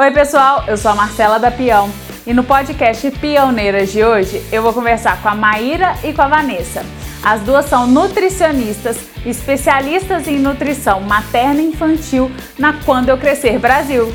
Oi, pessoal, eu sou a Marcela da Peão e no podcast Pioneiras de hoje eu vou conversar com a Maíra e com a Vanessa. As duas são nutricionistas, especialistas em nutrição materna e infantil na Quando Eu Crescer Brasil.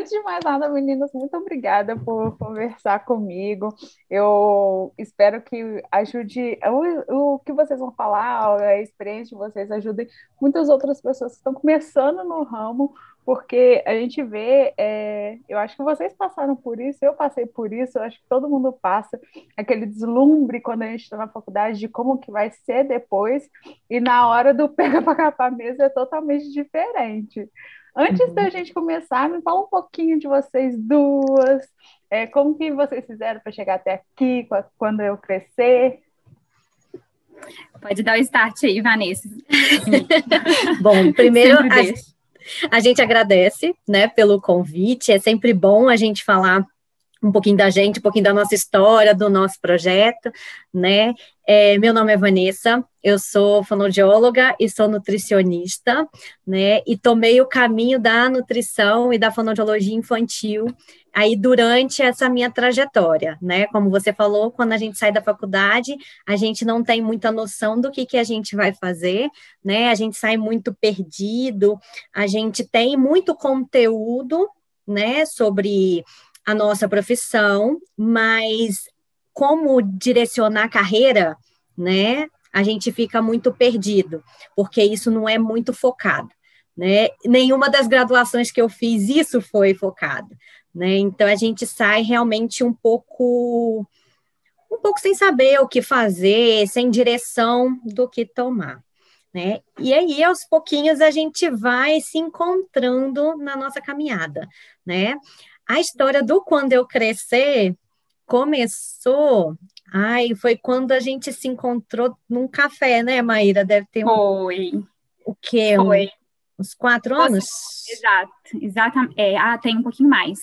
Antes de mais nada, meninas, muito obrigada por conversar comigo. Eu espero que ajude o, o que vocês vão falar, a experiência de vocês ajude muitas outras pessoas que estão começando no ramo, porque a gente vê, é, eu acho que vocês passaram por isso, eu passei por isso, eu acho que todo mundo passa, aquele deslumbre quando a gente está na faculdade de como que vai ser depois, e na hora do pega para capar mesmo é totalmente diferente. Antes uhum. da gente começar, me fala um pouquinho de vocês duas, é, como que vocês fizeram para chegar até aqui, quando eu crescer. Pode dar o start aí, Vanessa. Bom, primeiro a, a gente agradece, né, pelo convite. É sempre bom a gente falar um pouquinho da gente, um pouquinho da nossa história, do nosso projeto, né? É, meu nome é Vanessa, eu sou fonoaudióloga e sou nutricionista, né? E tomei o caminho da nutrição e da fonoaudiologia infantil aí durante essa minha trajetória, né? Como você falou, quando a gente sai da faculdade, a gente não tem muita noção do que, que a gente vai fazer, né? A gente sai muito perdido, a gente tem muito conteúdo, né, sobre a nossa profissão, mas como direcionar a carreira, né? A gente fica muito perdido, porque isso não é muito focado, né? Nenhuma das graduações que eu fiz isso foi focado, né? Então a gente sai realmente um pouco um pouco sem saber o que fazer, sem direção do que tomar. Né? E aí, aos pouquinhos, a gente vai se encontrando na nossa caminhada, né? A história do quando eu crescer começou. Ai, foi quando a gente se encontrou num café, né, Maíra? Deve ter um. Foi. O quê? Foi. Um, uns quatro anos? Exato, exatamente. É, ah, tem um pouquinho mais.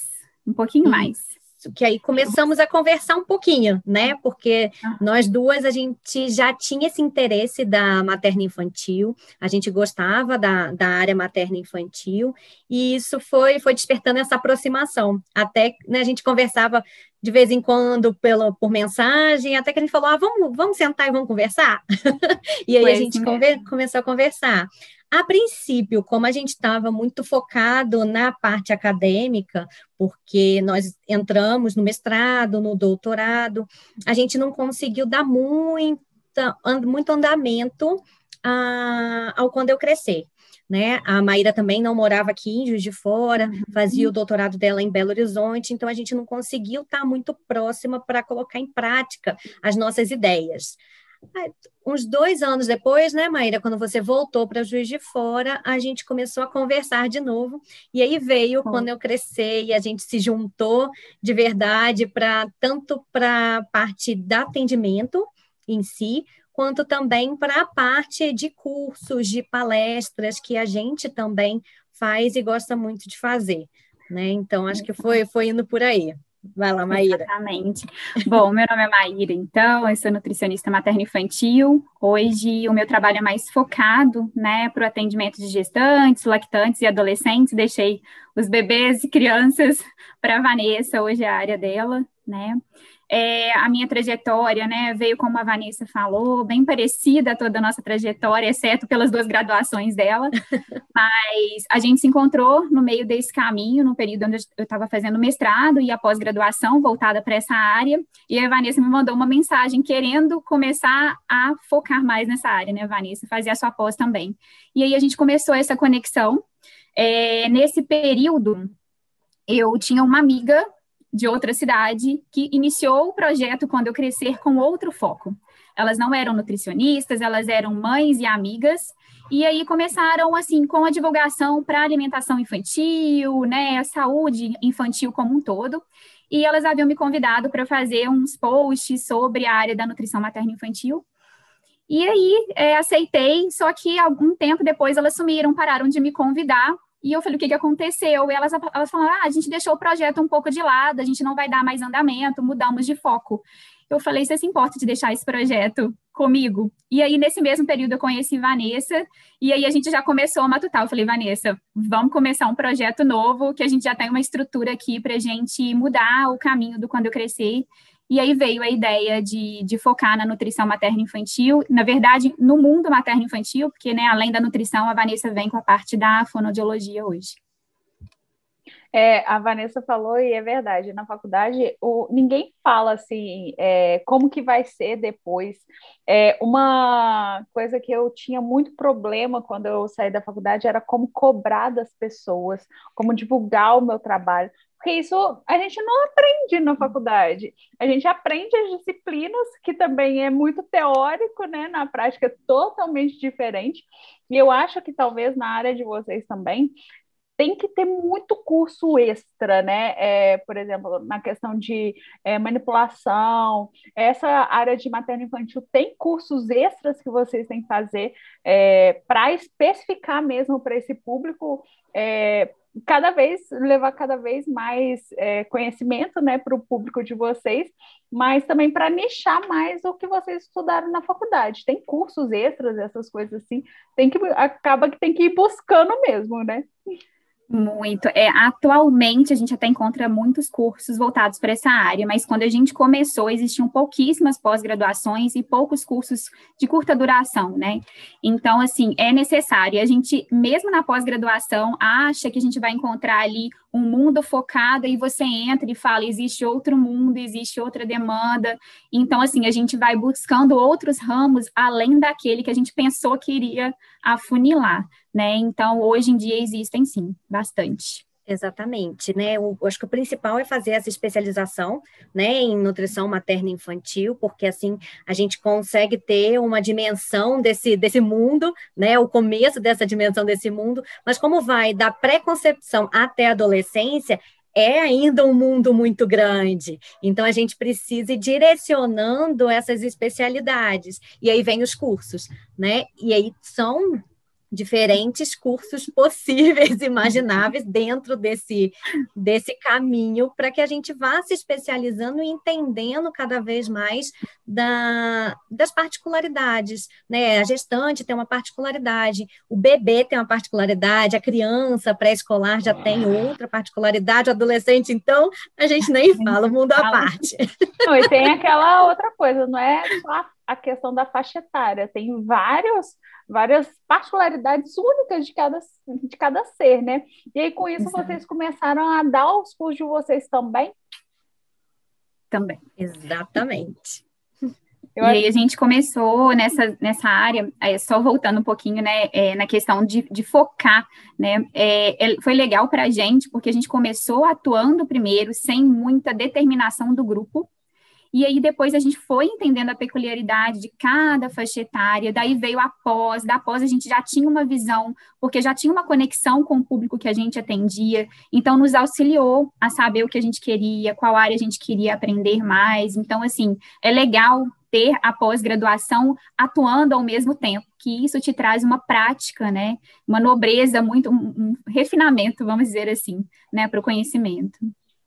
Um pouquinho hum. mais que aí começamos a conversar um pouquinho, né? Porque ah. nós duas a gente já tinha esse interesse da materna infantil, a gente gostava da, da área materna infantil, e isso foi, foi despertando essa aproximação. Até né, a gente conversava de vez em quando pelo, por mensagem, até que a gente falou: ah, vamos, vamos sentar e vamos conversar. e aí foi a gente conver, começou a conversar. A princípio, como a gente estava muito focado na parte acadêmica, porque nós entramos no mestrado, no doutorado, a gente não conseguiu dar muita, muito andamento a, ao quando eu crescer. Né? A Maíra também não morava aqui em Juiz de Fora, uhum. fazia o doutorado dela em Belo Horizonte, então a gente não conseguiu estar muito próxima para colocar em prática as nossas ideias uns dois anos depois, né, Maíra, quando você voltou para Juiz de Fora, a gente começou a conversar de novo, e aí veio quando eu cresci e a gente se juntou de verdade para tanto para a parte do atendimento em si, quanto também para a parte de cursos, de palestras que a gente também faz e gosta muito de fazer, né? Então acho que foi foi indo por aí. Vai lá, Maíra. Exatamente. Bom, meu nome é Maíra, então, eu sou nutricionista materno-infantil. Hoje o meu trabalho é mais focado, né, para o atendimento de gestantes, lactantes e adolescentes. Deixei os bebês e crianças para a Vanessa, hoje é a área dela, né. É, a minha trajetória, né, veio como a Vanessa falou, bem parecida a toda a nossa trajetória, exceto pelas duas graduações dela, mas a gente se encontrou no meio desse caminho, no período onde eu estava fazendo mestrado e a pós-graduação voltada para essa área, e a Vanessa me mandou uma mensagem querendo começar a focar mais nessa área, né, Vanessa, fazer a sua pós também. E aí a gente começou essa conexão. É, nesse período, eu tinha uma amiga de outra cidade que iniciou o projeto quando eu crescer com outro foco. Elas não eram nutricionistas, elas eram mães e amigas, e aí começaram assim com a divulgação para alimentação infantil, né, a saúde infantil como um todo. E elas haviam me convidado para fazer uns posts sobre a área da nutrição materna infantil. E aí é, aceitei, só que algum tempo depois elas sumiram, pararam de me convidar e eu falei, o que, que aconteceu? E elas, elas falaram, ah, a gente deixou o projeto um pouco de lado, a gente não vai dar mais andamento, mudamos de foco. eu falei, você se importa de deixar esse projeto comigo? E aí, nesse mesmo período, eu conheci Vanessa, e aí a gente já começou a matutar. Eu falei, Vanessa, vamos começar um projeto novo, que a gente já tem uma estrutura aqui para a gente mudar o caminho do quando eu crescer. E aí veio a ideia de, de focar na nutrição materno-infantil, na verdade, no mundo materno-infantil, porque, né, além da nutrição, a Vanessa vem com a parte da fonoaudiologia hoje. É, a Vanessa falou, e é verdade, na faculdade o, ninguém fala assim é, como que vai ser depois. É, uma coisa que eu tinha muito problema quando eu saí da faculdade era como cobrar das pessoas, como divulgar o meu trabalho. Porque isso a gente não aprende na faculdade. A gente aprende as disciplinas, que também é muito teórico, né? Na prática é totalmente diferente. E eu acho que talvez na área de vocês também tem que ter muito curso extra, né? É, por exemplo, na questão de é, manipulação, essa área de materno infantil tem cursos extras que vocês têm que fazer é, para especificar mesmo para esse público. Cada vez levar cada vez mais é, conhecimento né, para o público de vocês, mas também para nichar mais o que vocês estudaram na faculdade. Tem cursos extras, essas coisas assim, tem que acaba que tem que ir buscando mesmo, né? Muito. É, atualmente a gente até encontra muitos cursos voltados para essa área, mas quando a gente começou, existiam pouquíssimas pós-graduações e poucos cursos de curta duração, né? Então, assim, é necessário. A gente, mesmo na pós-graduação, acha que a gente vai encontrar ali um mundo focado e você entra e fala, existe outro mundo, existe outra demanda. Então, assim, a gente vai buscando outros ramos além daquele que a gente pensou que iria afunilar, né? Então, hoje em dia existem sim, bastante. Exatamente, né? Eu acho que o principal é fazer essa especialização, né, em nutrição materna infantil, porque assim a gente consegue ter uma dimensão desse, desse mundo, né, o começo dessa dimensão desse mundo, mas como vai da pré-concepção até a adolescência, é ainda um mundo muito grande. Então, a gente precisa ir direcionando essas especialidades. E aí vem os cursos, né? E aí são diferentes cursos possíveis, imagináveis dentro desse, desse caminho, para que a gente vá se especializando e entendendo cada vez mais da, das particularidades. Né? A gestante tem uma particularidade, o bebê tem uma particularidade, a criança pré-escolar já tem outra particularidade, o adolescente, então, a gente nem fala, o mundo à parte. Não, e tem aquela outra coisa, não é só a questão da faixa etária, tem vários várias particularidades únicas de cada, de cada ser, né? E aí, com isso, Exato. vocês começaram a dar os cursos de vocês também? Também. Exatamente. Eu e aí a gente começou nessa, nessa área, só voltando um pouquinho, né, é, na questão de, de focar, né, é, é foi legal para a gente, porque a gente começou atuando primeiro, sem muita determinação do grupo, e aí depois a gente foi entendendo a peculiaridade de cada faixa etária, daí veio a pós, da pós a gente já tinha uma visão, porque já tinha uma conexão com o público que a gente atendia, então nos auxiliou a saber o que a gente queria, qual área a gente queria aprender mais. Então, assim, é legal ter a pós-graduação atuando ao mesmo tempo, que isso te traz uma prática, né? Uma nobreza, muito, um, um refinamento, vamos dizer assim, né, para o conhecimento.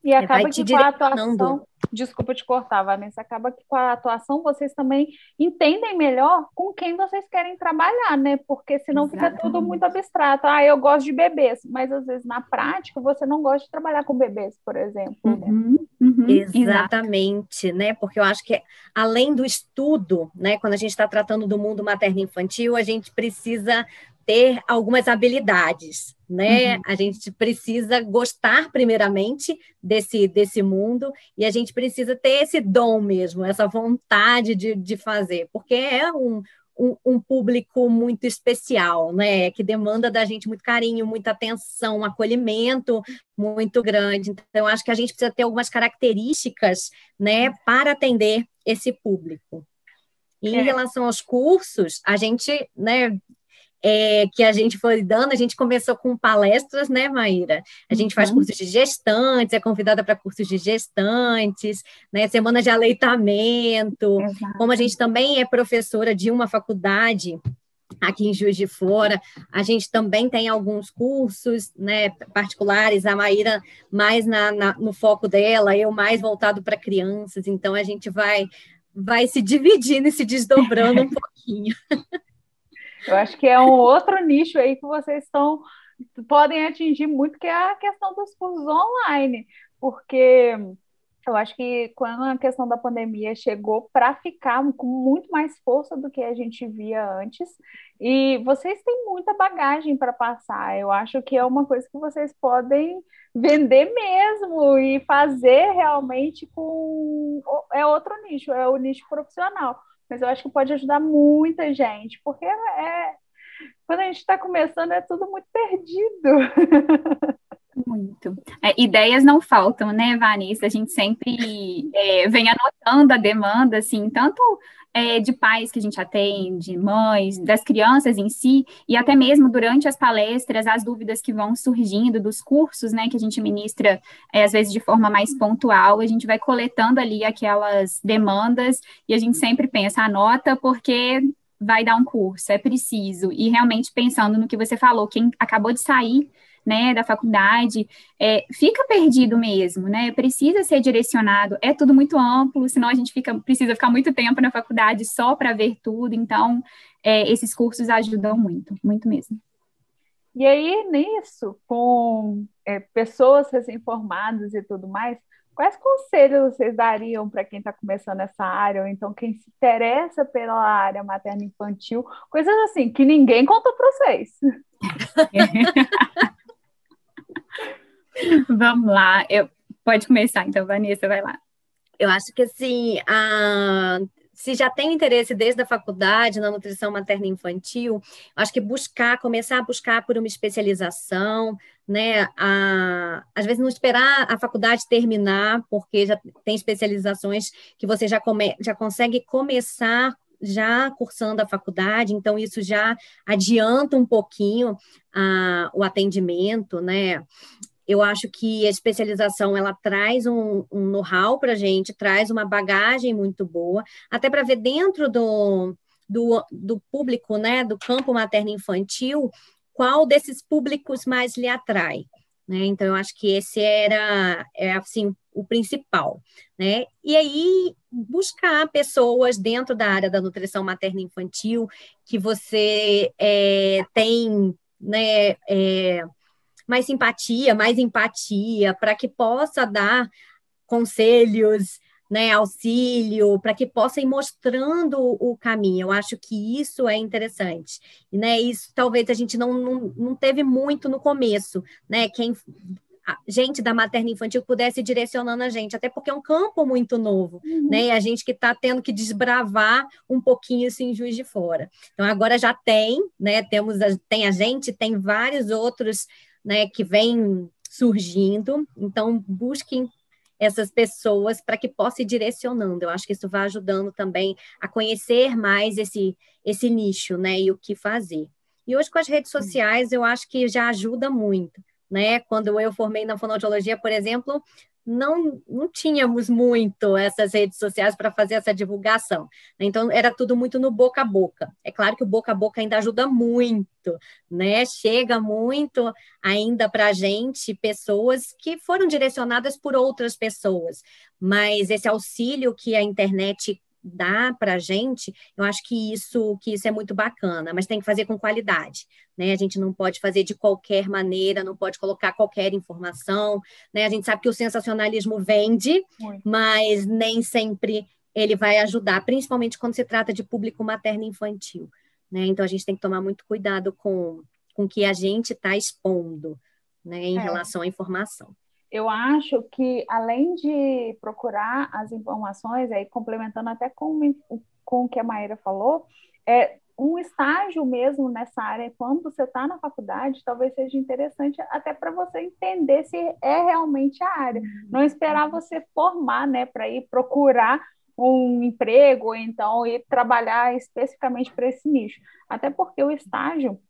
E acaba que com a atuação, desculpa te cortar, Vanessa, acaba que com a atuação vocês também entendem melhor com quem vocês querem trabalhar, né? Porque senão Exatamente. fica tudo muito abstrato. Ah, eu gosto de bebês, mas às vezes na prática você não gosta de trabalhar com bebês, por exemplo. Né? Uhum, uhum, Exatamente, exato. né? Porque eu acho que além do estudo, né, quando a gente está tratando do mundo materno infantil, a gente precisa ter algumas habilidades, né? Uhum. A gente precisa gostar primeiramente desse, desse mundo e a gente precisa ter esse dom mesmo, essa vontade de, de fazer, porque é um, um, um, público muito especial, né? Que demanda da gente muito carinho, muita atenção, um acolhimento muito grande. Então, acho que a gente precisa ter algumas características, né, para atender esse público. E em é. relação aos cursos, a gente, né, é, que a gente foi dando, a gente começou com palestras, né, Maíra? A gente uhum. faz cursos de gestantes, é convidada para cursos de gestantes, né, semana de aleitamento. Exato. Como a gente também é professora de uma faculdade aqui em Juiz de Fora. A gente também tem alguns cursos né, particulares, a Maíra mais na, na, no foco dela, eu mais voltado para crianças, então a gente vai, vai se dividindo e se desdobrando um pouquinho. Eu acho que é um outro nicho aí que vocês estão podem atingir muito, que é a questão dos cursos online, porque eu acho que quando a questão da pandemia chegou para ficar com muito mais força do que a gente via antes, e vocês têm muita bagagem para passar. Eu acho que é uma coisa que vocês podem vender mesmo e fazer realmente com. É outro nicho, é o nicho profissional. Mas eu acho que pode ajudar muita gente, porque é, quando a gente está começando é tudo muito perdido. Muito. É, ideias não faltam, né, Vanessa? A gente sempre é, vem anotando a demanda, assim, tanto é, de pais que a gente atende, mães, das crianças em si, e até mesmo durante as palestras, as dúvidas que vão surgindo dos cursos, né, que a gente ministra, é, às vezes de forma mais pontual, a gente vai coletando ali aquelas demandas e a gente sempre pensa, anota, porque vai dar um curso, é preciso, e realmente pensando no que você falou, quem acabou de sair né, da faculdade, é, fica perdido mesmo, né? Precisa ser direcionado. É tudo muito amplo, senão a gente fica, precisa ficar muito tempo na faculdade só para ver tudo. Então, é, esses cursos ajudam muito, muito mesmo. E aí, nisso, com é, pessoas recém-formadas e tudo mais, quais conselhos vocês dariam para quem está começando essa área, ou então quem se interessa pela área materno-infantil? Coisas assim, que ninguém contou para vocês. Vamos lá. Eu, pode começar, então, Vanessa, vai lá. Eu acho que assim, a, se já tem interesse desde a faculdade na nutrição materna infantil, acho que buscar, começar a buscar por uma especialização, né? A, às vezes não esperar a faculdade terminar, porque já tem especializações que você já, come, já consegue começar já cursando a faculdade, então isso já adianta um pouquinho o atendimento, né? Eu acho que a especialização ela traz um, um know-how para a gente, traz uma bagagem muito boa, até para ver dentro do, do, do público, né, do campo materno-infantil, qual desses públicos mais lhe atrai. Né? Então, eu acho que esse era, é, assim, o principal, né? E aí, buscar pessoas dentro da área da nutrição materna infantil que você é, tem, né, é, mais simpatia, mais empatia, para que possa dar conselhos, né, auxílio, para que possa ir mostrando o caminho. Eu acho que isso é interessante. E, né, isso talvez a gente não, não, não teve muito no começo, né? Quem gente da materna infantil pudesse ir direcionando a gente, até porque é um campo muito novo, uhum. né? E a gente que está tendo que desbravar um pouquinho isso em Juiz de Fora. Então agora já tem, né? Temos a, tem a gente, tem vários outros né, que vem surgindo. Então, busquem essas pessoas para que possa ir direcionando. Eu acho que isso vai ajudando também a conhecer mais esse, esse nicho, né, e o que fazer. E hoje com as redes sociais eu acho que já ajuda muito, né? Quando eu formei na fonoaudiologia, por exemplo, não, não tínhamos muito essas redes sociais para fazer essa divulgação. Né? Então, era tudo muito no boca a boca. É claro que o boca a boca ainda ajuda muito, né? Chega muito ainda para a gente pessoas que foram direcionadas por outras pessoas, mas esse auxílio que a internet dá para a gente, eu acho que isso, que isso é muito bacana, mas tem que fazer com qualidade, né? A gente não pode fazer de qualquer maneira, não pode colocar qualquer informação, né? A gente sabe que o sensacionalismo vende, muito. mas nem sempre ele vai ajudar, principalmente quando se trata de público materno infantil, né? Então a gente tem que tomar muito cuidado com com que a gente está expondo, né, em é. relação à informação eu acho que, além de procurar as informações, aí complementando até com, com o que a Maíra falou, é um estágio mesmo nessa área, quando você está na faculdade, talvez seja interessante até para você entender se é realmente a área. Não esperar você formar, né, para ir procurar um emprego, ou então ir trabalhar especificamente para esse nicho. Até porque o estágio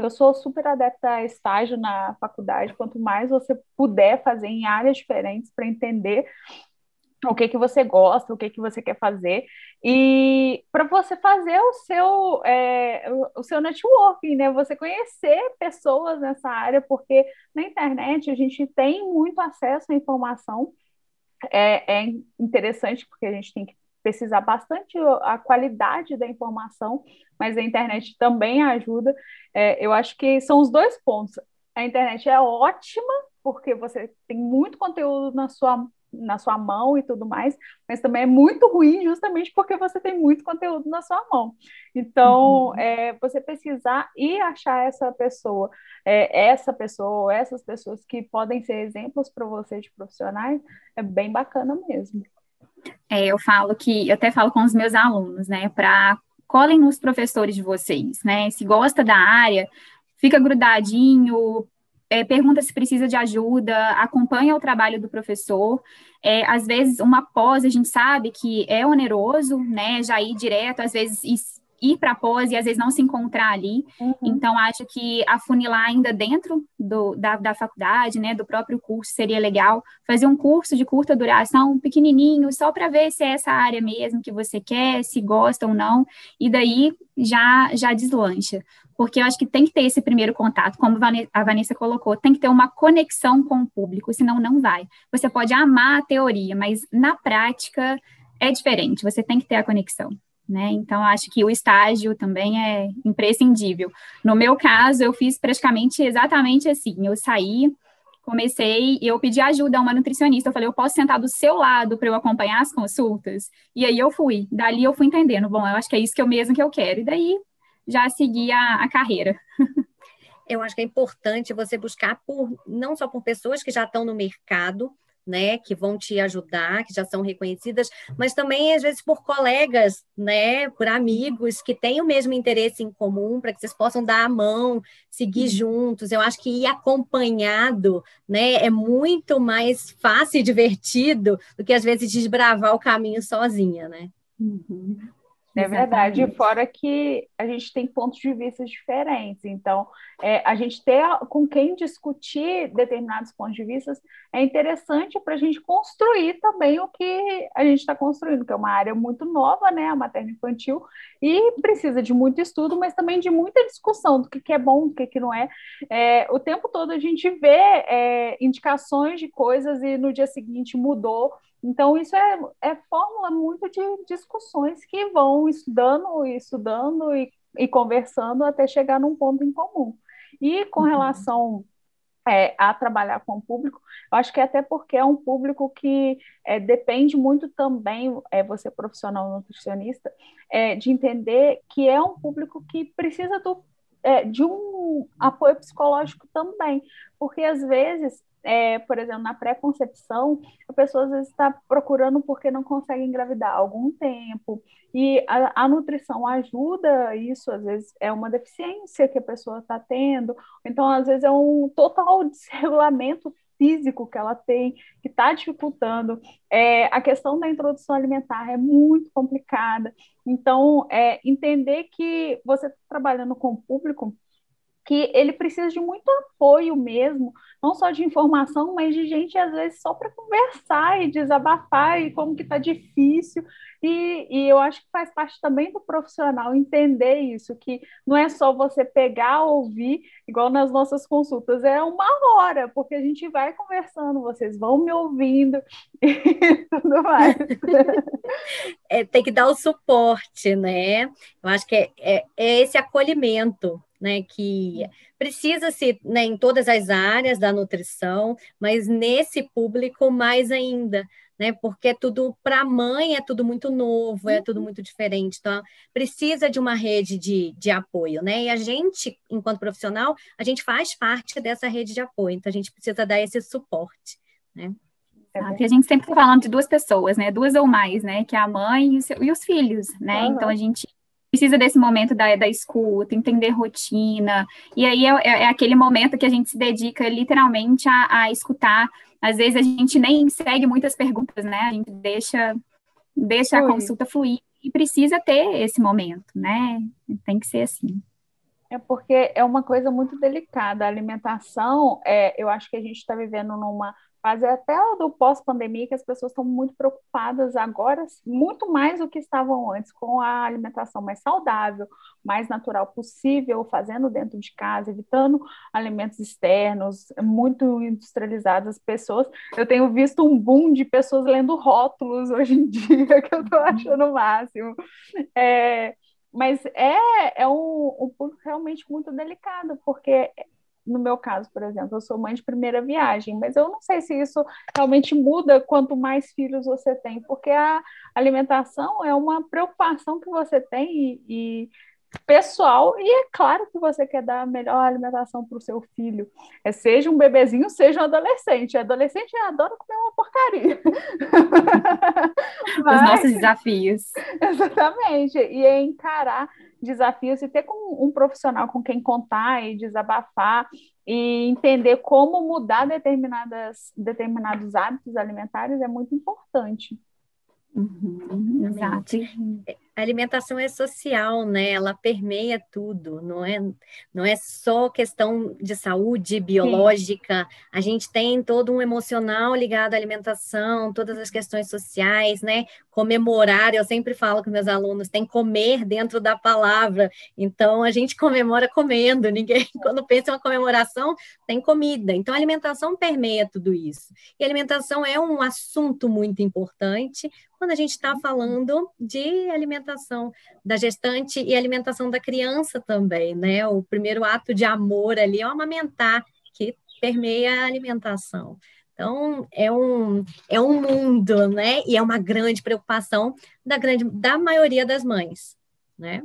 eu sou super adepta a estágio na faculdade, quanto mais você puder fazer em áreas diferentes para entender o que que você gosta, o que que você quer fazer, e para você fazer o seu, é, o, seu networking, né? Você conhecer pessoas nessa área, porque na internet a gente tem muito acesso à informação, é, é interessante porque a gente tem que pesquisar bastante a qualidade da informação, mas a internet também ajuda. É, eu acho que são os dois pontos. A internet é ótima, porque você tem muito conteúdo na sua na sua mão e tudo mais, mas também é muito ruim justamente porque você tem muito conteúdo na sua mão. Então, uhum. é, você pesquisar e achar essa pessoa, é, essa pessoa, essas pessoas que podem ser exemplos para você de profissionais, é bem bacana mesmo. É, eu falo que, eu até falo com os meus alunos, né, para colhem nos professores de vocês, né, se gosta da área, fica grudadinho, é, pergunta se precisa de ajuda, acompanha o trabalho do professor. É, às vezes, uma pós, a gente sabe que é oneroso, né? Já ir direto, às vezes, ir para a pós e às vezes não se encontrar ali. Uhum. Então, acho que afunilar ainda dentro do, da, da faculdade, né, do próprio curso, seria legal. Fazer um curso de curta duração, pequenininho, só para ver se é essa área mesmo que você quer, se gosta ou não, e daí já, já deslancha porque eu acho que tem que ter esse primeiro contato, como a Vanessa colocou, tem que ter uma conexão com o público, senão não vai. Você pode amar a teoria, mas na prática é diferente, você tem que ter a conexão. Né? Então, acho que o estágio também é imprescindível. No meu caso, eu fiz praticamente exatamente assim: eu saí, comecei e eu pedi ajuda a uma nutricionista. Eu falei, eu posso sentar do seu lado para eu acompanhar as consultas? E aí eu fui. Dali eu fui entendendo, bom, eu acho que é isso que eu mesmo que eu quero. E daí já seguir a, a carreira. Eu acho que é importante você buscar por não só por pessoas que já estão no mercado, né, que vão te ajudar, que já são reconhecidas, mas também às vezes por colegas, né, por amigos que têm o mesmo interesse em comum, para que vocês possam dar a mão, seguir juntos. Eu acho que ir acompanhado, né, é muito mais fácil e divertido do que às vezes desbravar o caminho sozinha, né? Uhum. É verdade, fora que a gente tem pontos de vista diferentes, então é, a gente ter com quem discutir determinados pontos de vista é interessante para a gente construir também o que a gente está construindo, que é uma área muito nova, né, a materno infantil, e precisa de muito estudo, mas também de muita discussão do que, que é bom, do que, que não é. é. O tempo todo a gente vê é, indicações de coisas e no dia seguinte mudou. Então, isso é, é fórmula muito de discussões que vão estudando e estudando e, e conversando até chegar num ponto em comum. E com uhum. relação é, a trabalhar com o público, eu acho que é até porque é um público que é, depende muito também, é, você profissional nutricionista, é, de entender que é um público que precisa do, é, de um apoio psicológico também, porque às vezes é, por exemplo, na pré-concepção, a pessoa às vezes está procurando porque não consegue engravidar há algum tempo, e a, a, nutrição ajuda isso, às vezes é uma deficiência que a pessoa está tendo, então às vezes é um total desregulamento físico que ela tem, que está dificultando. É, a questão da introdução alimentar é muito complicada. Então, é, entender que você está trabalhando com o público que ele precisa de muito apoio mesmo, não só de informação, mas de gente, às vezes, só para conversar e desabafar e como que está difícil. E, e, eu acho que faz parte também do profissional entender isso, que não é só você pegar, ouvir, igual nas nossas consultas, é uma hora, porque a gente vai conversando, vocês vão me ouvindo e tudo mais. É, tem que dar o suporte, né? Eu acho que é, é, é esse acolhimento né, que precisa-se né, em todas as áreas da nutrição, mas nesse público mais ainda, né, porque é tudo para a mãe é tudo muito novo, é tudo muito diferente, então precisa de uma rede de, de apoio, né, e a gente, enquanto profissional, a gente faz parte dessa rede de apoio, então a gente precisa dar esse suporte, né. Exato. E a gente sempre está falando de duas pessoas, né? Duas ou mais, né? Que é a mãe e, seu, e os filhos, né? Uhum. Então a gente precisa desse momento da, da escuta, entender rotina, e aí é, é, é, aquele momento que a gente se dedica literalmente a, a, escutar. Às vezes a gente nem segue muitas perguntas, né? A gente deixa, deixa a consulta fluir e precisa ter esse momento, né? Tem que ser assim. É porque é uma coisa muito delicada. A alimentação, é, eu acho que a gente está vivendo numa fase até do pós-pandemia, que as pessoas estão muito preocupadas agora, muito mais do que estavam antes, com a alimentação mais saudável, mais natural possível, fazendo dentro de casa, evitando alimentos externos, muito industrializados as pessoas. Eu tenho visto um boom de pessoas lendo rótulos hoje em dia, que eu estou achando o máximo. É, mas é, é um, um ponto realmente muito delicado, porque no meu caso, por exemplo, eu sou mãe de primeira viagem, mas eu não sei se isso realmente muda quanto mais filhos você tem, porque a alimentação é uma preocupação que você tem e, e pessoal, e é claro que você quer dar a melhor alimentação para o seu filho, é, seja um bebezinho, seja um adolescente. Adolescente adora comer uma porcaria. Mas, Os nossos desafios. Exatamente, e é encarar desafios e ter com um profissional com quem contar e desabafar e entender como mudar determinadas, determinados hábitos alimentares é muito importante. Uhum, exato. A alimentação é social, né? Ela permeia tudo, não é, não é só questão de saúde biológica. Sim. A gente tem todo um emocional ligado à alimentação, todas as questões sociais, né? Comemorar, eu sempre falo com meus alunos, tem comer dentro da palavra. Então a gente comemora comendo. Ninguém, quando pensa em uma comemoração, tem comida. Então a alimentação permeia tudo isso. E a alimentação é um assunto muito importante quando a gente está uhum. falando de alimentação da gestante e alimentação da criança também, né? O primeiro ato de amor ali é amamentar, que permeia a alimentação. Então, é um, é um mundo, né? E é uma grande preocupação da, grande, da maioria das mães, né?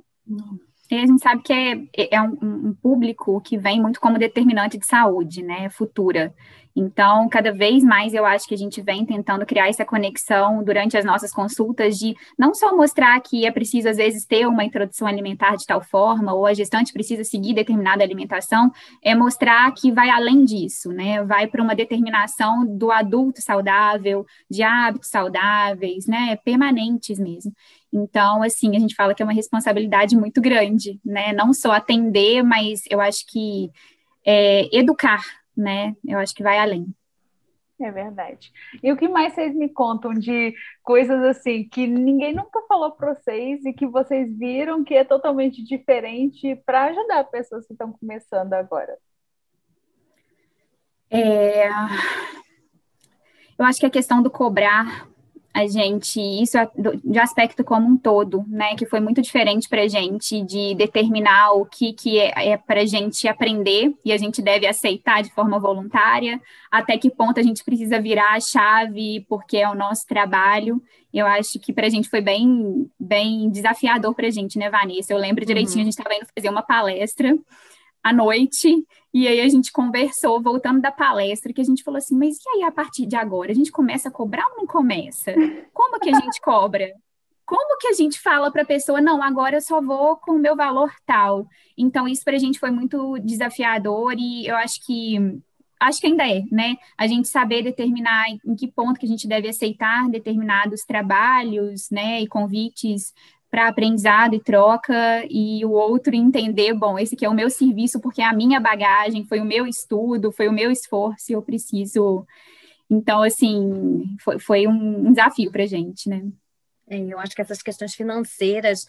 E a gente sabe que é, é um, um público que vem muito como determinante de saúde, né? Futura. Então, cada vez mais eu acho que a gente vem tentando criar essa conexão durante as nossas consultas de não só mostrar que é preciso, às vezes, ter uma introdução alimentar de tal forma, ou a gestante precisa seguir determinada alimentação, é mostrar que vai além disso, né? Vai para uma determinação do adulto saudável, de hábitos saudáveis, né? Permanentes mesmo. Então, assim, a gente fala que é uma responsabilidade muito grande, né? Não só atender, mas eu acho que é, educar né? Eu acho que vai além. É verdade. E o que mais vocês me contam de coisas assim que ninguém nunca falou para vocês e que vocês viram que é totalmente diferente para ajudar pessoas que estão começando agora? É... Eu acho que a questão do cobrar a gente, isso é de aspecto como um todo, né, que foi muito diferente para a gente de determinar o que, que é, é para a gente aprender e a gente deve aceitar de forma voluntária, até que ponto a gente precisa virar a chave porque é o nosso trabalho. Eu acho que para a gente foi bem, bem desafiador para a gente, né, Vanessa? Eu lembro direitinho, uhum. a gente estava indo fazer uma palestra à noite, e aí a gente conversou, voltando da palestra, que a gente falou assim, mas e aí a partir de agora, a gente começa a cobrar ou não começa? Como que a gente cobra? Como que a gente fala para a pessoa, não, agora eu só vou com o meu valor tal? Então, isso para a gente foi muito desafiador e eu acho que acho que ainda é, né? A gente saber determinar em que ponto que a gente deve aceitar determinados trabalhos, né, e convites para aprendizado e troca, e o outro entender, bom, esse aqui é o meu serviço porque é a minha bagagem, foi o meu estudo, foi o meu esforço, e eu preciso. Então, assim, foi, foi um desafio para a gente, né? É, eu acho que essas questões financeiras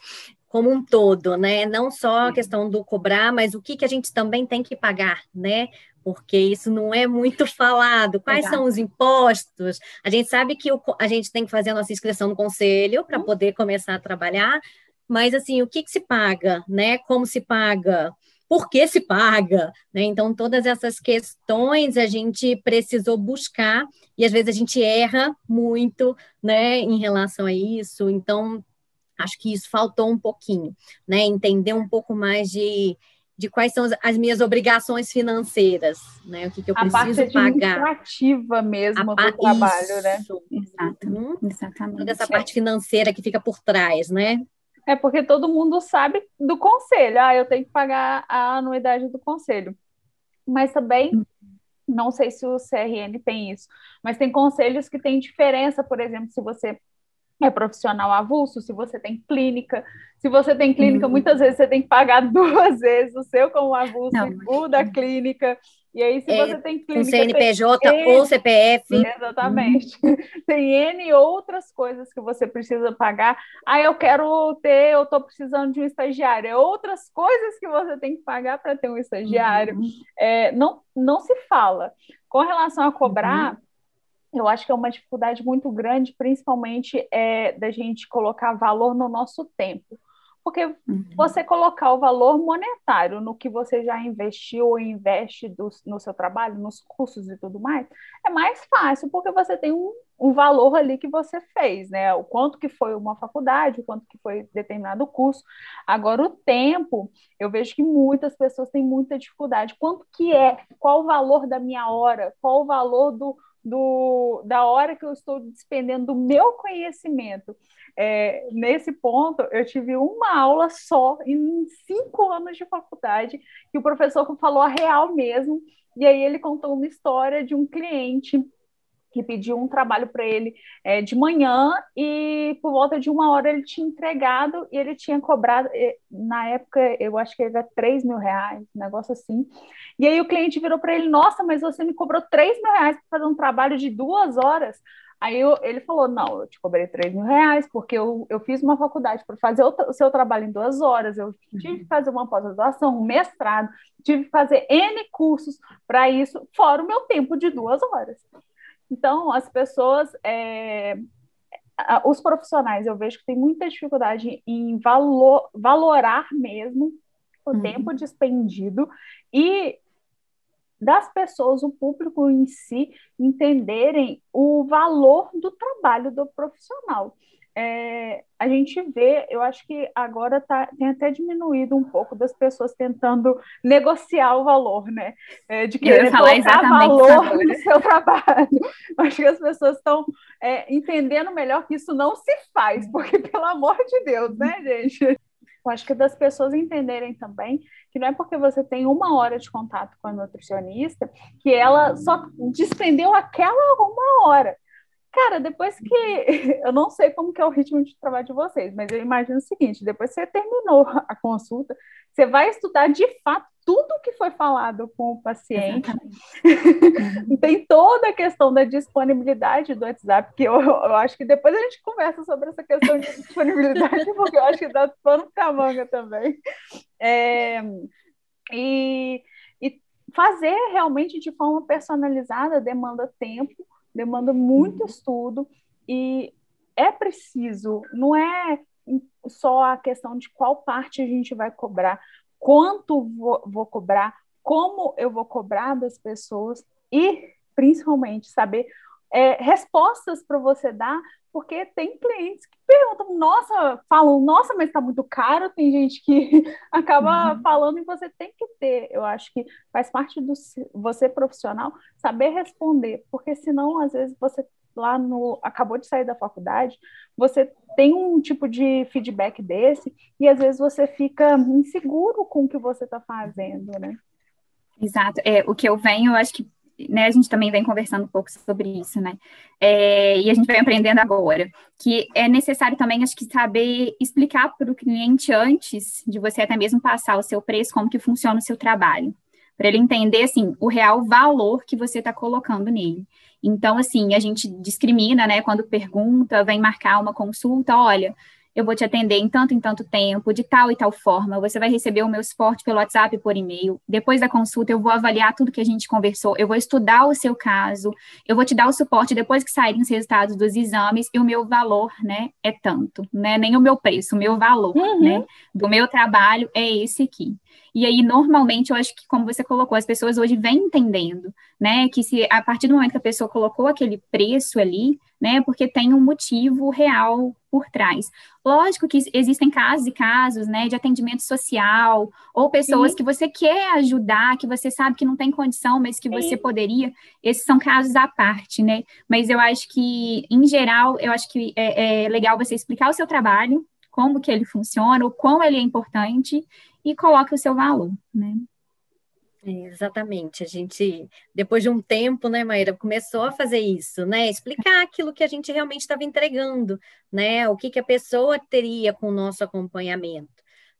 como um todo, né? Não só a questão do cobrar, mas o que, que a gente também tem que pagar, né? Porque isso não é muito falado. Quais Exato. são os impostos? A gente sabe que o, a gente tem que fazer a nossa inscrição no conselho para uhum. poder começar a trabalhar, mas assim, o que, que se paga, né? Como se paga? Por que se paga? Né? Então, todas essas questões a gente precisou buscar e às vezes a gente erra muito né, em relação a isso. Então, acho que isso faltou um pouquinho, né? Entender um pouco mais de de quais são as minhas obrigações financeiras, né? O que, que eu preciso pagar. A parte administrativa mesmo a do trabalho, isso. né? Exato, uhum. exatamente. Toda essa parte financeira que fica por trás, né? É porque todo mundo sabe do conselho. Ah, eu tenho que pagar a anuidade do conselho. Mas também, não sei se o CRN tem isso, mas tem conselhos que têm diferença, por exemplo, se você é profissional avulso, se você tem clínica. Se você tem clínica, uhum. muitas vezes você tem que pagar duas vezes o seu como avulso Não, e o da clínica. E aí, se é, você tem clínica. Com CNPJ N, ou CPF. Exatamente. Uhum. Tem N outras coisas que você precisa pagar. Ah, eu quero ter, eu estou precisando de um estagiário. É outras coisas que você tem que pagar para ter um estagiário. Uhum. É, não, não se fala. Com relação a cobrar. Uhum eu acho que é uma dificuldade muito grande, principalmente é, da gente colocar valor no nosso tempo. Porque uhum. você colocar o valor monetário no que você já investiu ou investe do, no seu trabalho, nos cursos e tudo mais, é mais fácil, porque você tem um, um valor ali que você fez, né? O quanto que foi uma faculdade, o quanto que foi determinado curso. Agora, o tempo, eu vejo que muitas pessoas têm muita dificuldade. Quanto que é? Qual o valor da minha hora? Qual o valor do, do, da hora que eu estou despendendo do meu conhecimento? É, nesse ponto, eu tive uma aula só em cinco anos de faculdade, que o professor falou a real mesmo, e aí ele contou uma história de um cliente que pediu um trabalho para ele é, de manhã e por volta de uma hora ele tinha entregado e ele tinha cobrado, na época eu acho que era 3 mil reais, um negócio assim. E aí o cliente virou para ele: Nossa, mas você me cobrou 3 mil reais para fazer um trabalho de duas horas. Aí eu, ele falou: Não, eu te cobrei 3 mil reais porque eu, eu fiz uma faculdade para fazer o, o, seu trabalho em duas horas. Eu tive que fazer uma pós-graduação, um mestrado, tive que fazer N cursos para isso, fora o meu tempo de duas horas. Então, as pessoas, é, os profissionais, eu vejo que tem muita dificuldade em valor, valorar mesmo o uhum. tempo despendido e das pessoas, o público em si, entenderem o valor do trabalho do profissional. É, a gente vê, eu acho que agora tá, tem até diminuído um pouco das pessoas tentando negociar o valor, né? É, de querer colocar valor no seu trabalho. Acho que as pessoas estão é, entendendo melhor que isso não se faz, porque, pelo amor de Deus, né, gente? Eu acho que das pessoas entenderem também que não é porque você tem uma hora de contato com a nutricionista que ela só despendeu aquela uma hora. Cara, depois que. Eu não sei como que é o ritmo de trabalho de vocês, mas eu imagino o seguinte: depois que você terminou a consulta, você vai estudar de fato tudo que foi falado com o paciente. Tem toda a questão da disponibilidade do WhatsApp, que eu, eu, acho que depois a gente conversa sobre essa questão de disponibilidade, porque eu acho que dá pano para manga também. É, e, e fazer realmente de forma personalizada demanda tempo demanda muito uhum. estudo e é preciso, não é só a questão de qual parte a gente vai cobrar, quanto vou, vou cobrar, como eu vou cobrar das pessoas e, principalmente, saber é, respostas para você dar, porque tem clientes que perguntam, nossa, falam, nossa, mas está muito caro, tem gente que acaba uhum. falando e você tem que ter, eu acho que faz parte do você profissional saber responder, porque senão, às vezes, você lá no acabou de sair da faculdade, você tem um tipo de feedback desse e às vezes você fica inseguro com o que você está fazendo, né? Exato. É, o que eu venho, eu acho que né, a gente também vem conversando um pouco sobre isso, né? É, e a gente vem aprendendo agora que é necessário também, acho que, saber explicar para o cliente antes de você até mesmo passar o seu preço, como que funciona o seu trabalho, para ele entender, assim, o real valor que você está colocando nele. Então, assim, a gente discrimina, né, quando pergunta, vem marcar uma consulta, olha, eu vou te atender em tanto em tanto tempo, de tal e tal forma. Você vai receber o meu suporte pelo WhatsApp por e-mail. Depois da consulta, eu vou avaliar tudo que a gente conversou, eu vou estudar o seu caso, eu vou te dar o suporte depois que saírem os resultados dos exames e o meu valor, né, é tanto, né? Nem o meu preço, o meu valor, uhum. né, do meu trabalho é esse aqui. E aí, normalmente, eu acho que, como você colocou, as pessoas hoje vêm entendendo, né, que se a partir do momento que a pessoa colocou aquele preço ali, né, porque tem um motivo real por trás. Lógico que existem casos e casos, né, de atendimento social, ou pessoas Sim. que você quer ajudar, que você sabe que não tem condição, mas que Sim. você poderia, esses são casos à parte, né, mas eu acho que, em geral, eu acho que é, é legal você explicar o seu trabalho, como que ele funciona, o quão ele é importante, e coloque o seu valor, né. Exatamente, a gente, depois de um tempo, né, Maíra, começou a fazer isso, né, explicar aquilo que a gente realmente estava entregando, né, o que, que a pessoa teria com o nosso acompanhamento,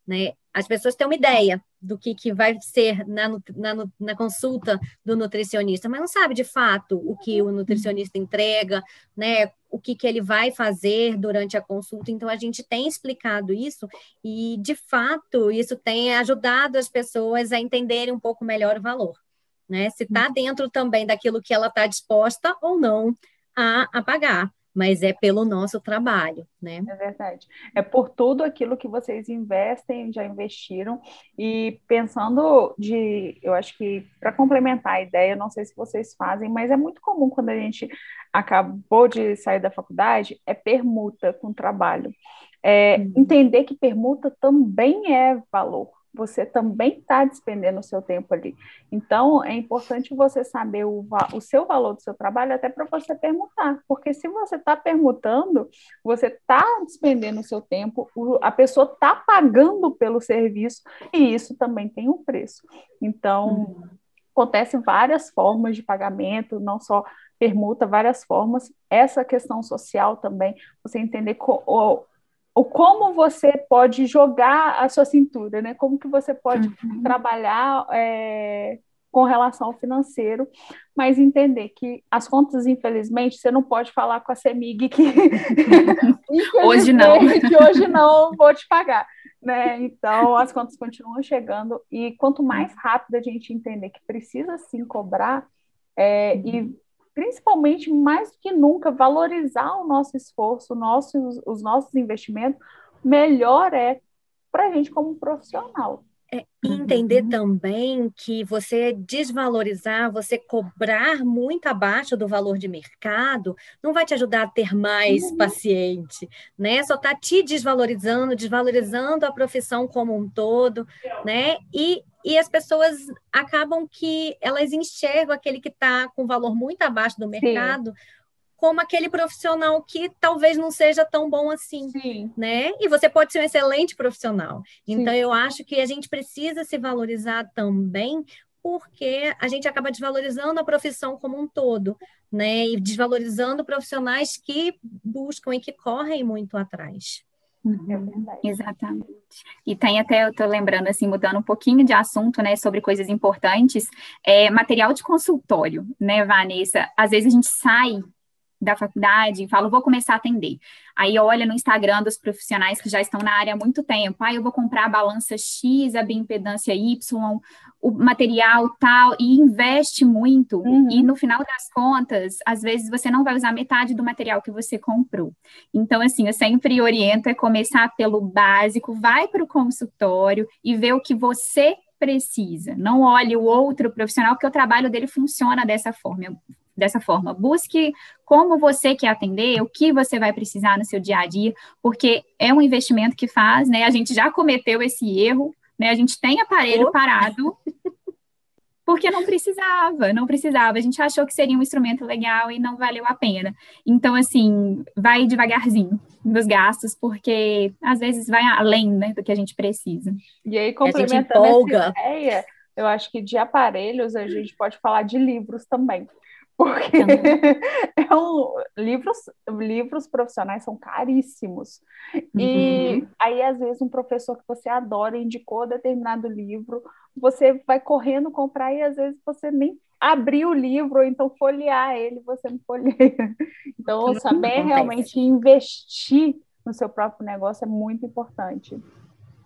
né, as pessoas têm uma ideia, do que, que vai ser na, na, na consulta do nutricionista, mas não sabe de fato o que o nutricionista entrega, né? O que, que ele vai fazer durante a consulta. Então, a gente tem explicado isso e, de fato, isso tem ajudado as pessoas a entenderem um pouco melhor o valor. Né? Se está dentro também daquilo que ela está disposta ou não a, a pagar mas é pelo nosso trabalho, né? É verdade. É por tudo aquilo que vocês investem, já investiram, e pensando de, eu acho que para complementar a ideia, não sei se vocês fazem, mas é muito comum quando a gente acabou de sair da faculdade, é permuta com trabalho. É, uhum. Entender que permuta também é valor você também está despendendo o seu tempo ali. Então, é importante você saber o, o seu valor do seu trabalho até para você permutar, porque se você está permutando, você está despendendo o seu tempo, a pessoa está pagando pelo serviço e isso também tem um preço. Então, uhum. acontecem várias formas de pagamento, não só permuta, várias formas. Essa questão social também, você entender co, o como você pode jogar a sua cintura, né? Como que você pode uhum. trabalhar é, com relação ao financeiro, mas entender que as contas, infelizmente, você não pode falar com a CEMIG que hoje não, que hoje não vou te pagar. Né? Então, as contas continuam chegando, e quanto mais rápido a gente entender que precisa sim cobrar, é, uhum. e principalmente mais do que nunca, valorizar o nosso esforço, nossos, os nossos investimentos, melhor é para a gente como profissional. É entender uhum. também que você desvalorizar, você cobrar muito abaixo do valor de mercado, não vai te ajudar a ter mais uhum. paciente, né? Só está te desvalorizando, desvalorizando a profissão como um todo, né? E e as pessoas acabam que elas enxergam aquele que está com valor muito abaixo do mercado Sim. Como aquele profissional que talvez não seja tão bom assim, Sim. né? E você pode ser um excelente profissional. Então Sim. eu acho que a gente precisa se valorizar também porque a gente acaba desvalorizando a profissão como um todo, né? E desvalorizando profissionais que buscam e que correm muito atrás. Uhum, exatamente. E tem até, eu estou lembrando, assim, mudando um pouquinho de assunto, né, sobre coisas importantes, é, material de consultório, né, Vanessa? Às vezes a gente sai da faculdade e fala, vou começar a atender. Aí olha no Instagram dos profissionais que já estão na área há muito tempo, ah, eu vou comprar a balança X, a bioimpedância Y, o material tal, e investe muito, uhum. e no final das contas, às vezes você não vai usar metade do material que você comprou. Então, assim, eu sempre oriento é começar pelo básico, vai para o consultório e vê o que você precisa. Não olhe o outro profissional, porque o trabalho dele funciona dessa forma dessa forma. Busque como você quer atender, o que você vai precisar no seu dia a dia, porque é um investimento que faz, né? A gente já cometeu esse erro, né? A gente tem aparelho oh. parado porque não precisava, não precisava. A gente achou que seria um instrumento legal e não valeu a pena. Então, assim, vai devagarzinho nos gastos, porque às vezes vai além né, do que a gente precisa. E aí, complementando essa ideia, eu acho que de aparelhos a gente pode falar de livros também. Porque é um, livros, livros profissionais são caríssimos. Uhum. E aí, às vezes, um professor que você adora indicou determinado livro, você vai correndo comprar e às vezes você nem abriu o livro, ou então folhear ele, você não folheia. Então, saber realmente investir no seu próprio negócio é muito importante.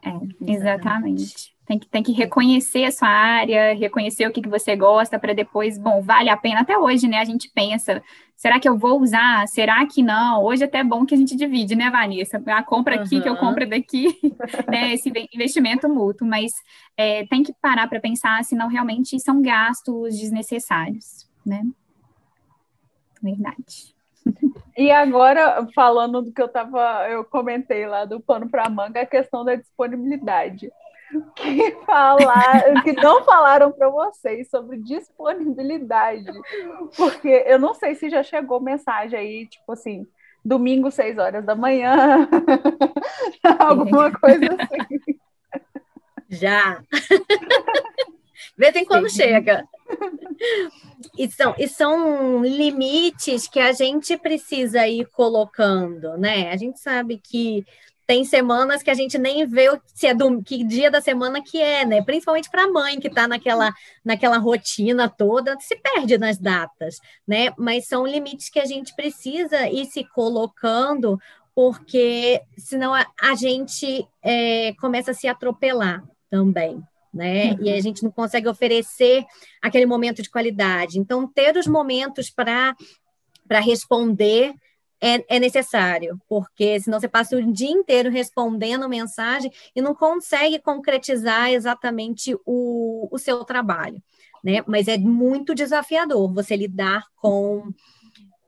É, exatamente. Tem que, tem que reconhecer a sua área, reconhecer o que, que você gosta, para depois, bom, vale a pena. Até hoje, né? A gente pensa, será que eu vou usar? Será que não? Hoje é até bom que a gente divide, né, Vanessa? A compra aqui, uhum. que eu compro daqui, né? Esse investimento mútuo, mas é, tem que parar para pensar, senão realmente são gastos desnecessários, né? Verdade. E agora, falando do que eu tava, eu comentei lá do pano para manga, a questão da disponibilidade. Que falar, que não falaram para vocês sobre disponibilidade. Porque eu não sei se já chegou mensagem aí, tipo assim, domingo, seis horas da manhã, alguma coisa assim. Já. Vê tem quando chega. E são, e são limites que a gente precisa ir colocando, né? A gente sabe que tem semanas que a gente nem vê se é do que dia da semana que é, né? Principalmente para a mãe que está naquela, naquela rotina toda, se perde nas datas, né? Mas são limites que a gente precisa ir se colocando, porque senão a, a gente é, começa a se atropelar também. Né? Uhum. E a gente não consegue oferecer aquele momento de qualidade. Então, ter os momentos para responder é, é, necessário, porque senão você passa o dia inteiro respondendo mensagem e não consegue concretizar exatamente o, o seu trabalho, né? Mas é muito desafiador você lidar com,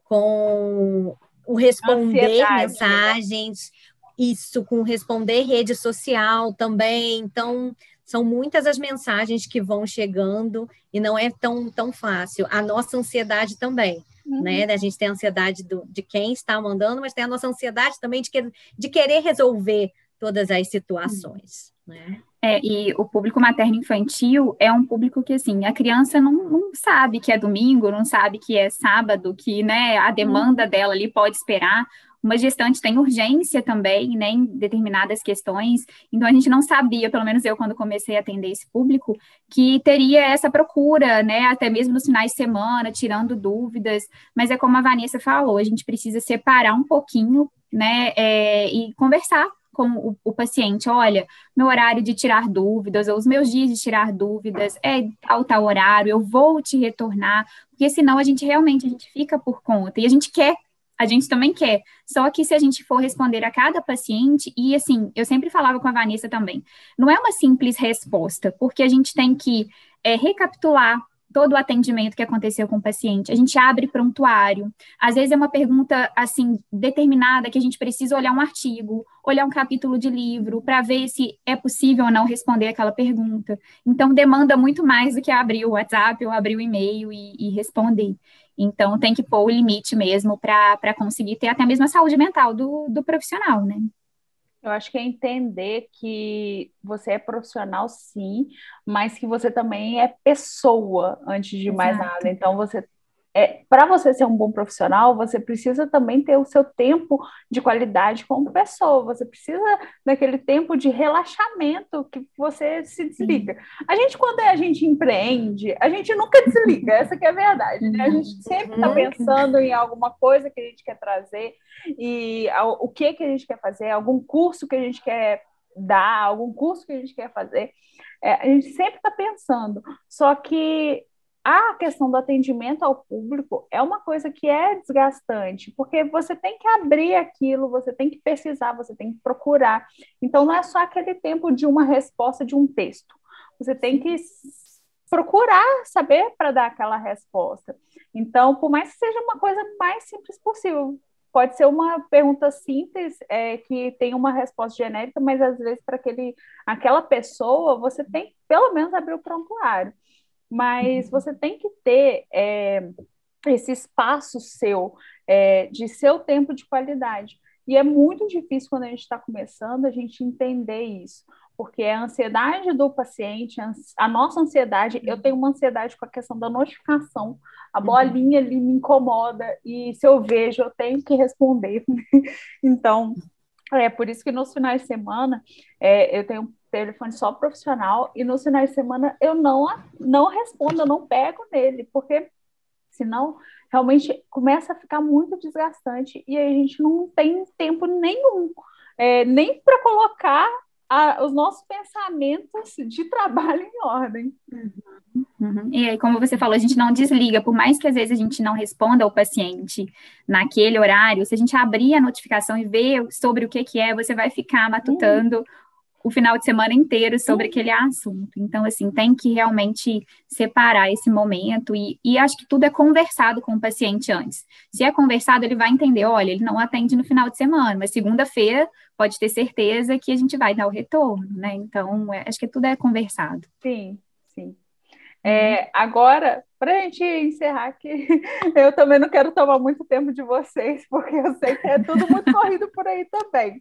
com o responder Ansiedade, né? mensagens, né? isso, com responder rede social também. Então, são muitas as mensagens que vão chegando e não é tão, tão fácil. A nossa ansiedade também uhum. né? A gente tem a ansiedade do, de quem está mandando, mas tem a nossa ansiedade também de, que, de querer resolver todas as situações, uhum. né? É, e o público materno-infantil é um público que, assim, a criança não, não, sabe que é domingo, não sabe que é sábado, que, né, a demanda uhum. dela ali pode esperar uma gestante tem urgência também, né, em determinadas questões. Então a gente não sabia, pelo menos eu quando comecei a atender esse público, que teria essa procura, né, até mesmo nos finais de semana, tirando dúvidas. Mas é como a Vanessa falou, a gente precisa separar um pouquinho, né, é, e conversar com o, o, paciente, olha, meu horário de tirar dúvidas, ou os meus dias de tirar dúvidas, é tal, tal horário, eu vou te retornar, porque senão a gente realmente a gente fica por conta, e a gente quer a gente também quer. Só que se a gente for responder a cada paciente, e assim, eu sempre falava com a Vanessa também, não é uma simples resposta, porque a gente tem que é, recapitular todo o atendimento que aconteceu com o paciente. A gente abre prontuário. Às vezes é uma pergunta assim determinada que a gente precisa olhar um artigo, olhar um capítulo de livro para ver se é possível ou não responder aquela pergunta. Então demanda muito mais do que abrir o WhatsApp ou abrir o e-mail e, e responder. Então, tem que pôr o limite mesmo para conseguir ter até mesmo a saúde mental do, do profissional, né? Eu acho que é entender que você é profissional, sim, mas que você também é pessoa antes de Exato. mais nada. Então, você é, para você ser um bom profissional, você precisa também ter o seu tempo de qualidade como pessoa. Você precisa daquele tempo de relaxamento que você se desliga. A gente, quando a gente empreende, a gente nunca desliga, essa que é a verdade. Né? A gente sempre está uhum. pensando em alguma coisa que a gente quer trazer e o que, que a gente quer fazer, algum curso que a gente quer dar, algum curso que a gente quer fazer. É, a gente sempre está pensando. Só que a questão do atendimento ao público é uma coisa que é desgastante, porque você tem que abrir aquilo, você tem que pesquisar, você tem que procurar. Então, não é só aquele tempo de uma resposta de um texto. Você tem que procurar saber para dar aquela resposta. Então, por mais que seja uma coisa mais simples possível, pode ser uma pergunta simples é, que tem uma resposta genérica, mas às vezes para aquele aquela pessoa você tem pelo menos abrir o prontuário mas uhum. você tem que ter é, esse espaço seu, é, de seu tempo de qualidade. E é muito difícil quando a gente está começando a gente entender isso, porque a ansiedade do paciente, a nossa ansiedade, eu tenho uma ansiedade com a questão da notificação, a uhum. bolinha ali me incomoda e se eu vejo eu tenho que responder. então, é por isso que nos finais de semana é, eu tenho telefone só profissional e nos finais de semana eu não, não respondo, eu não pego nele, porque senão realmente começa a ficar muito desgastante e a gente não tem tempo nenhum, é, nem para colocar a, os nossos pensamentos de trabalho em ordem. Uhum. E aí, como você falou, a gente não desliga, por mais que às vezes a gente não responda ao paciente naquele horário, se a gente abrir a notificação e ver sobre o que, que é, você vai ficar matutando uhum o final de semana inteiro sobre uhum. aquele assunto. Então, assim, tem que realmente separar esse momento e, e acho que tudo é conversado com o paciente antes. Se é conversado, ele vai entender, olha, ele não atende no final de semana, mas segunda-feira pode ter certeza que a gente vai dar o retorno, né? Então, é, acho que tudo é conversado. Sim, sim. É, agora, para a gente encerrar aqui, eu também não quero tomar muito tempo de vocês, porque eu sei que é tudo muito corrido por aí também.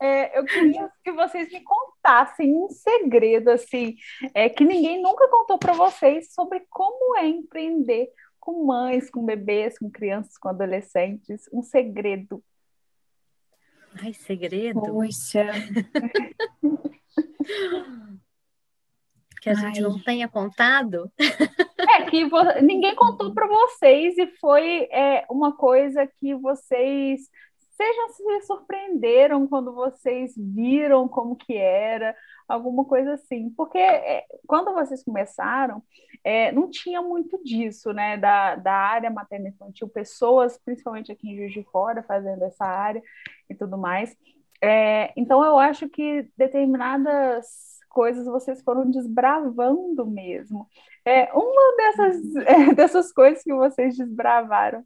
É, eu queria que vocês me contassem um segredo, assim, é, que ninguém nunca contou para vocês sobre como é empreender com mães, com bebês, com crianças, com adolescentes, um segredo. Ai, segredo. Poxa. que a Ai. gente não tenha contado. É que ninguém contou para vocês e foi é, uma coisa que vocês sejam se surpreenderam quando vocês viram como que era, alguma coisa assim. Porque é, quando vocês começaram, é, não tinha muito disso, né? Da, da área materna infantil, pessoas, principalmente aqui em Juiz de Fora, fazendo essa área e tudo mais. É, então, eu acho que determinadas coisas vocês foram desbravando mesmo. É, uma dessas, é, dessas coisas que vocês desbravaram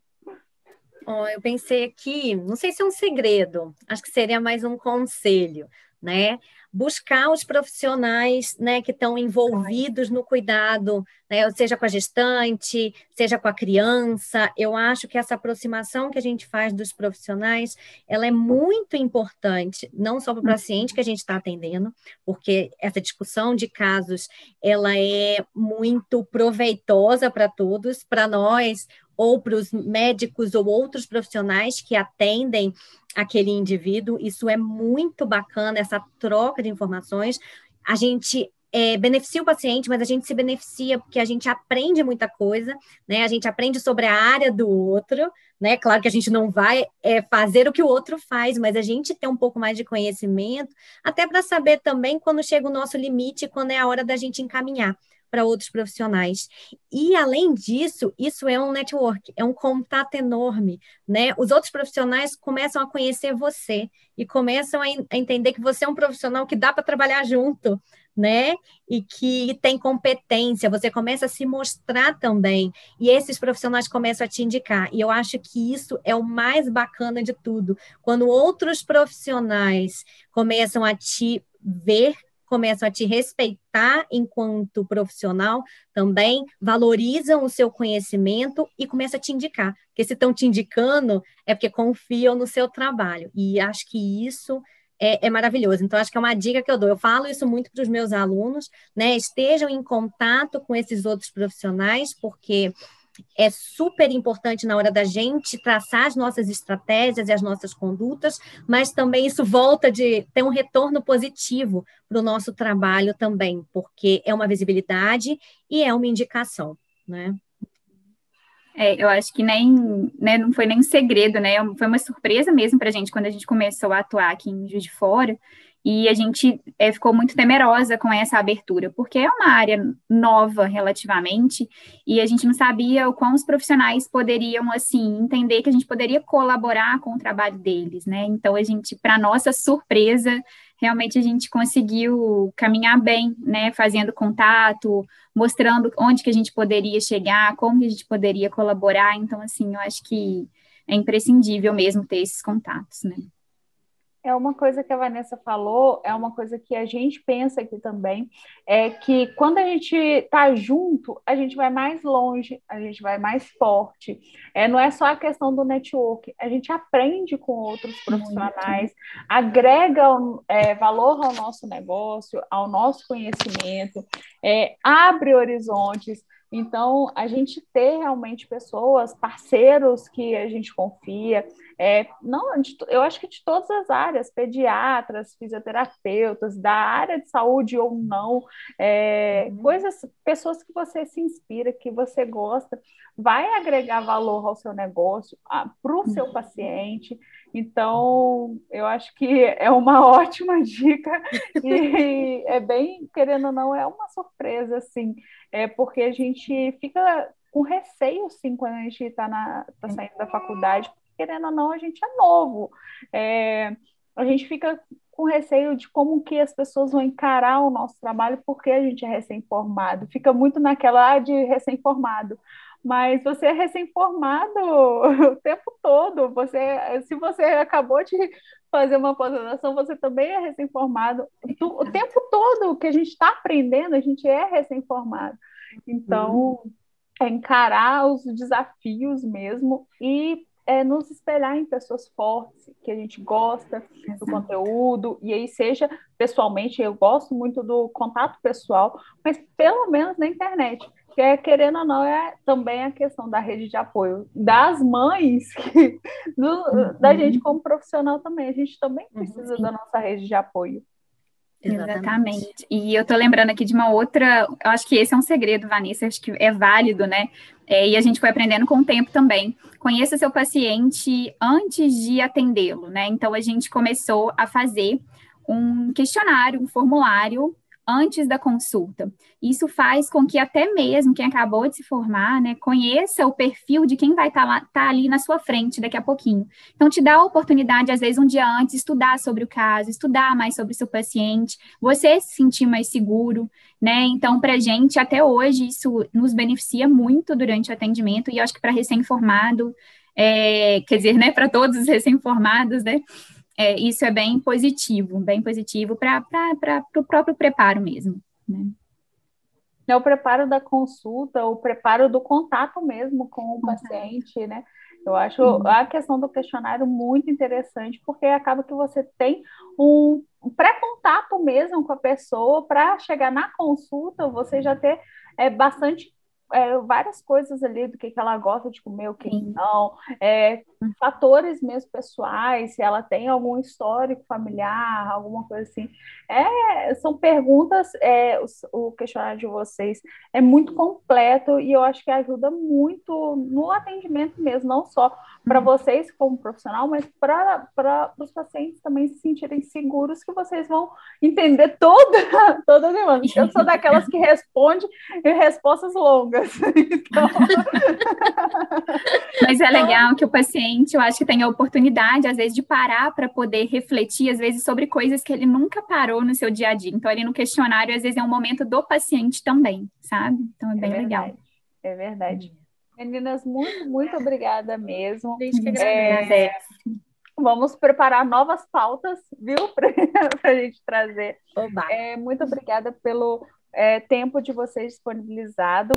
Oh, eu pensei aqui, não sei se é um segredo, acho que seria mais um conselho, né? Buscar os profissionais né, que estão envolvidos no cuidado, né, seja com a gestante, seja com a criança. Eu acho que essa aproximação que a gente faz dos profissionais, ela é muito importante, não só para o uhum. paciente que a gente está atendendo, porque essa discussão de casos, ela é muito proveitosa para todos, para nós, ou para os médicos ou outros profissionais que atendem aquele indivíduo. Isso é muito bacana, essa troca de informações. A gente é, beneficia o paciente, mas a gente se beneficia porque a gente aprende muita coisa, né? A gente aprende sobre a área do outro, né? Claro que a gente não vai é, fazer o que o outro faz, mas a gente tem um pouco mais de conhecimento, até para saber também quando chega o nosso limite, quando é a hora da gente encaminhar para outros profissionais. E além disso, isso é um network, é um contato enorme, né? Os outros profissionais começam a conhecer você e começam a, a entender que você é um profissional que dá para trabalhar junto, né? E que tem competência, você começa a se mostrar também, e esses profissionais começam a te indicar. E eu acho que isso é o mais bacana de tudo. Quando outros profissionais começam a te ver começam a te respeitar enquanto profissional, também valorizam o seu conhecimento e começam a te indicar. Porque se estão te indicando, é porque confiam no seu trabalho. E acho que isso é, é, maravilhoso. Então, acho que é uma dica que eu dou. Eu falo isso muito para os meus alunos, né? Estejam em contato com esses outros profissionais, porque é super importante na hora da gente traçar as nossas estratégias e as nossas condutas, mas também isso volta de ter um retorno positivo para o nosso trabalho também, porque é uma visibilidade e é uma indicação, né? É, eu acho que nem, né, não foi nem um segredo, né? Foi uma surpresa mesmo para a gente quando a gente começou a atuar aqui em Juiz de Fora. E a gente é, ficou muito temerosa com essa abertura, porque é uma área nova relativamente, e a gente não sabia o quão os profissionais poderiam, assim, entender que a gente poderia colaborar com o trabalho deles, né? Então, a gente, para nossa surpresa, realmente a gente conseguiu caminhar bem, né? Fazendo contato, mostrando onde que a gente poderia chegar, como que a gente poderia colaborar. Então, assim, eu acho que é imprescindível mesmo ter esses contatos, né? É uma coisa que a Vanessa falou, é uma coisa que a gente pensa aqui também, é que quando a gente está junto, a gente vai mais longe, a gente vai mais forte. É, não é só a questão do network, a gente aprende com outros profissionais, Muito. agrega é, valor ao nosso negócio, ao nosso conhecimento, é, abre horizontes. Então, a gente ter realmente pessoas, parceiros que a gente confia, é, não, de, eu acho que de todas as áreas, pediatras, fisioterapeutas, da área de saúde ou não, é, uhum. coisas, pessoas que você se inspira, que você gosta, vai agregar valor ao seu negócio, para o seu uhum. paciente. Então, eu acho que é uma ótima dica e é bem, querendo ou não, é uma surpresa, assim, é porque a gente fica com receio, sim, quando a gente está tá saindo da faculdade, querendo ou não, a gente é novo. É, a gente fica com receio de como que as pessoas vão encarar o nosso trabalho porque a gente é recém-formado. Fica muito naquela ah, de recém-formado. Mas você é recém-formado o tempo todo. Você, se você acabou de fazer uma pós-graduação, você também é recém-formado. O tempo todo que a gente está aprendendo, a gente é recém-formado. Então, uhum. é encarar os desafios mesmo e é nos espelhar em pessoas fortes, que a gente gosta do conteúdo, e aí seja pessoalmente, eu gosto muito do contato pessoal, mas pelo menos na internet. Que é, querendo ou não, é também a questão da rede de apoio das mães, que, do, uhum. da gente como profissional também. A gente também uhum. precisa uhum. da nossa rede de apoio. Exatamente. Exatamente. E eu tô lembrando aqui de uma outra, eu acho que esse é um segredo, Vanessa, acho que é válido, né? É, e a gente foi aprendendo com o tempo também. Conheça seu paciente antes de atendê-lo, né? Então a gente começou a fazer um questionário, um formulário antes da consulta. Isso faz com que até mesmo quem acabou de se formar, né, conheça o perfil de quem vai estar tá tá ali na sua frente daqui a pouquinho. Então, te dá a oportunidade, às vezes, um dia antes, estudar sobre o caso, estudar mais sobre o seu paciente, você se sentir mais seguro, né? Então, para gente, até hoje, isso nos beneficia muito durante o atendimento, e eu acho que para recém-formado, é, quer dizer, né, para todos os recém-formados, né, é, isso é bem positivo, bem positivo para o próprio preparo mesmo. Né? É o preparo da consulta, o preparo do contato mesmo com o paciente, né? Eu acho a questão do questionário muito interessante, porque acaba que você tem um pré-contato mesmo com a pessoa para chegar na consulta, você já ter é, bastante é, várias coisas ali do que, que ela gosta de comer, o que Sim. não, é, fatores mesmo pessoais, se ela tem algum histórico familiar, alguma coisa assim. É, são perguntas, é, o, o questionário de vocês é muito completo e eu acho que ajuda muito no atendimento mesmo, não só para uhum. vocês como profissional, mas para os pacientes também se sentirem seguros que vocês vão entender toda, toda a demanda. Eu sou daquelas que responde respostas longas. Então... mas é legal que o paciente, eu acho que tem a oportunidade, às vezes, de parar para poder refletir, às vezes, sobre coisas que ele nunca parou no seu dia a dia. Então, ali no questionário, às vezes, é um momento do paciente também, sabe? Então, é bem é legal. É verdade. Meninas, muito, muito obrigada mesmo. Gente que é, Vamos preparar novas pautas, viu? Para a gente trazer. É, muito obrigada pelo é, tempo de vocês disponibilizado.